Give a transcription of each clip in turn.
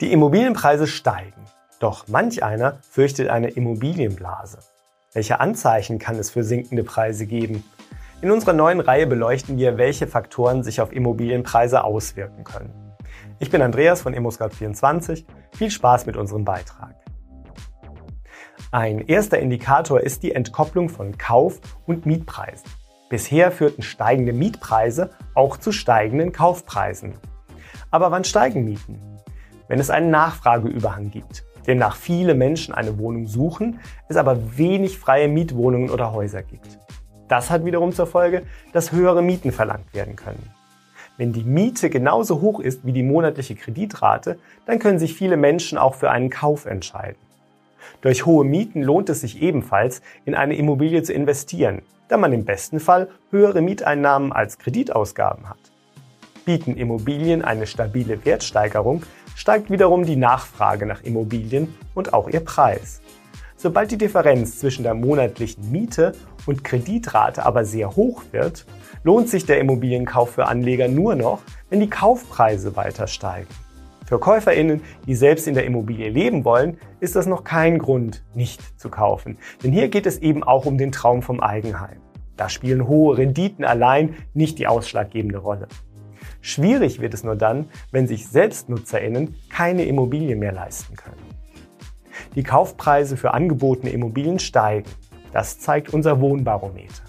Die Immobilienpreise steigen, doch manch einer fürchtet eine Immobilienblase. Welche Anzeichen kann es für sinkende Preise geben? In unserer neuen Reihe beleuchten wir, welche Faktoren sich auf Immobilienpreise auswirken können. Ich bin Andreas von ImmoScout24. Viel Spaß mit unserem Beitrag. Ein erster Indikator ist die Entkopplung von Kauf- und Mietpreisen. Bisher führten steigende Mietpreise auch zu steigenden Kaufpreisen. Aber wann steigen Mieten? Wenn es einen Nachfrageüberhang gibt. Demnach viele Menschen eine Wohnung suchen, es aber wenig freie Mietwohnungen oder Häuser gibt. Das hat wiederum zur Folge, dass höhere Mieten verlangt werden können. Wenn die Miete genauso hoch ist wie die monatliche Kreditrate, dann können sich viele Menschen auch für einen Kauf entscheiden. Durch hohe Mieten lohnt es sich ebenfalls, in eine Immobilie zu investieren, da man im besten Fall höhere Mieteinnahmen als Kreditausgaben hat. Bieten Immobilien eine stabile Wertsteigerung, steigt wiederum die Nachfrage nach Immobilien und auch ihr Preis. Sobald die Differenz zwischen der monatlichen Miete und Kreditrate aber sehr hoch wird, lohnt sich der Immobilienkauf für Anleger nur noch, wenn die Kaufpreise weiter steigen. Für Käuferinnen, die selbst in der Immobilie leben wollen, ist das noch kein Grund, nicht zu kaufen. Denn hier geht es eben auch um den Traum vom Eigenheim. Da spielen hohe Renditen allein nicht die ausschlaggebende Rolle. Schwierig wird es nur dann, wenn sich SelbstnutzerInnen keine Immobilie mehr leisten können. Die Kaufpreise für angebotene Immobilien steigen. Das zeigt unser Wohnbarometer.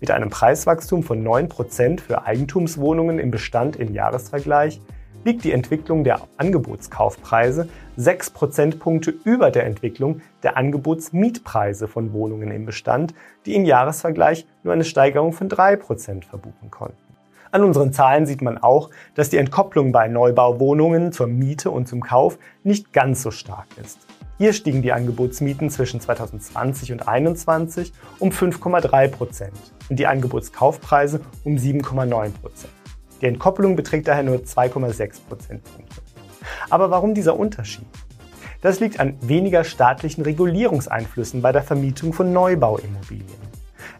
Mit einem Preiswachstum von 9% für Eigentumswohnungen im Bestand im Jahresvergleich liegt die Entwicklung der Angebotskaufpreise 6 Prozentpunkte über der Entwicklung der Angebotsmietpreise von Wohnungen im Bestand, die im Jahresvergleich nur eine Steigerung von 3% verbuchen konnten. An unseren Zahlen sieht man auch, dass die Entkopplung bei Neubauwohnungen zur Miete und zum Kauf nicht ganz so stark ist. Hier stiegen die Angebotsmieten zwischen 2020 und 2021 um 5,3 Prozent und die Angebotskaufpreise um 7,9 Prozent. Die Entkopplung beträgt daher nur 2,6 Prozentpunkte. Aber warum dieser Unterschied? Das liegt an weniger staatlichen Regulierungseinflüssen bei der Vermietung von Neubauimmobilien.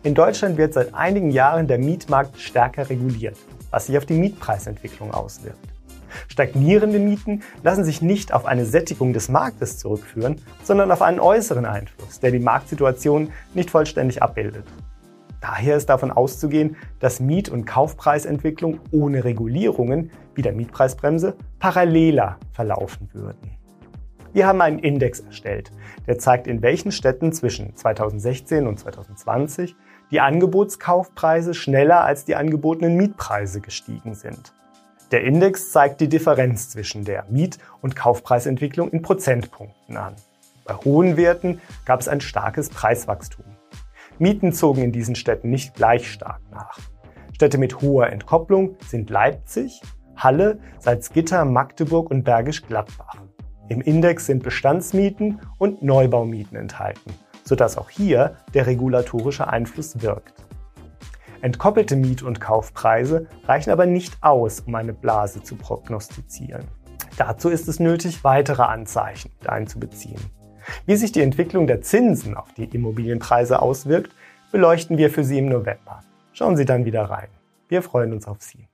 In Deutschland wird seit einigen Jahren der Mietmarkt stärker reguliert, was sich auf die Mietpreisentwicklung auswirkt. Stagnierende Mieten lassen sich nicht auf eine Sättigung des Marktes zurückführen, sondern auf einen äußeren Einfluss, der die Marktsituation nicht vollständig abbildet. Daher ist davon auszugehen, dass Miet- und Kaufpreisentwicklung ohne Regulierungen wie der Mietpreisbremse paralleler verlaufen würden. Wir haben einen Index erstellt, der zeigt, in welchen Städten zwischen 2016 und 2020 die Angebotskaufpreise schneller als die angebotenen Mietpreise gestiegen sind. Der Index zeigt die Differenz zwischen der Miet- und Kaufpreisentwicklung in Prozentpunkten an. Bei hohen Werten gab es ein starkes Preiswachstum. Mieten zogen in diesen Städten nicht gleich stark nach. Städte mit hoher Entkopplung sind Leipzig, Halle, Salzgitter, Magdeburg und Bergisch Gladbach. Im Index sind Bestandsmieten und Neubaumieten enthalten sodass auch hier der regulatorische Einfluss wirkt. Entkoppelte Miet- und Kaufpreise reichen aber nicht aus, um eine Blase zu prognostizieren. Dazu ist es nötig, weitere Anzeichen einzubeziehen. Wie sich die Entwicklung der Zinsen auf die Immobilienpreise auswirkt, beleuchten wir für Sie im November. Schauen Sie dann wieder rein. Wir freuen uns auf Sie.